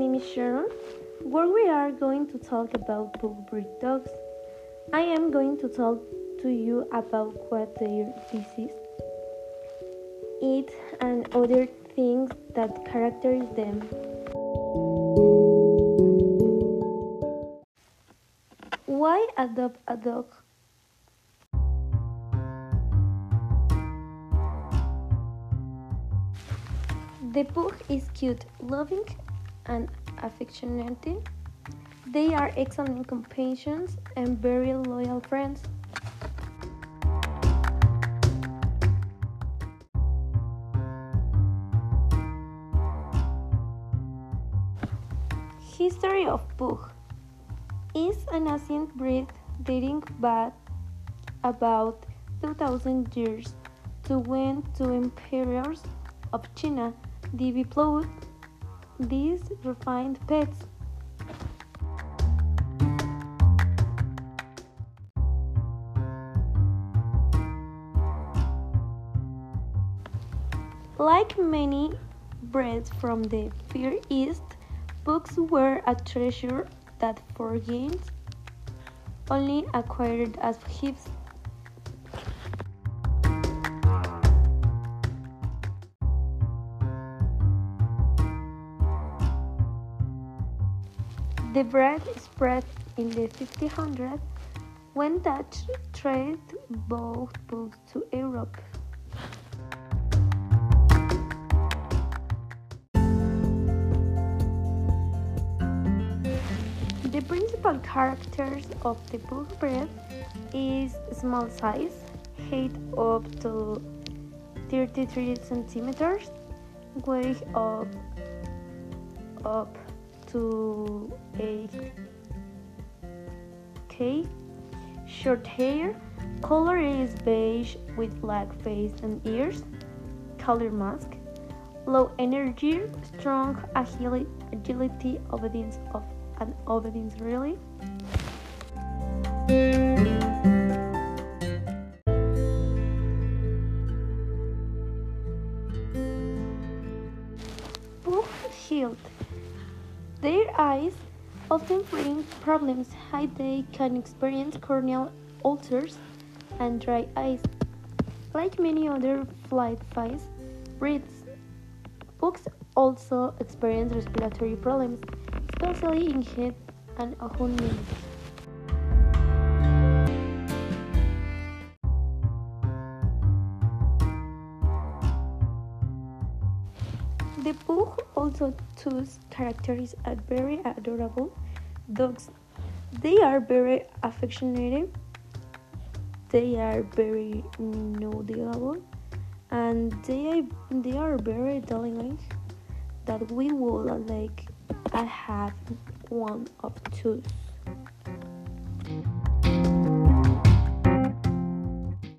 name is Sharon, where we are going to talk about pug breed dogs. I am going to talk to you about what their disease, eat, and other things that characterize them. Why adopt a dog? The pug is cute, loving, and affectionate. They are excellent companions and very loyal friends. History of Pug is an ancient breed dating back about 2000 years to when two emperors of China developed these refined pets. Like many breeds from the Far East, pugs were a treasure that for foreigners only acquired as gifts. The breed spread in the 1500s when Dutch trade brought pugs to Europe. The principal characters of the pug breed is small size, height up to 33 centimeters, weight up up to 8 k, short hair, color is beige with black face and ears, color mask, low energy, strong agility, agility obedience of and obedience really. Healed. Their eyes often bring problems how they can experience corneal ulcers and dry eyes. Like many other flight flies breeds, pugs also experience respiratory problems, especially in head and hunting. The pug also choose characters are very adorable dogs. They are very affectionate. They are very knowledgeable, and they they are very delicate. That we would like. I have one of two.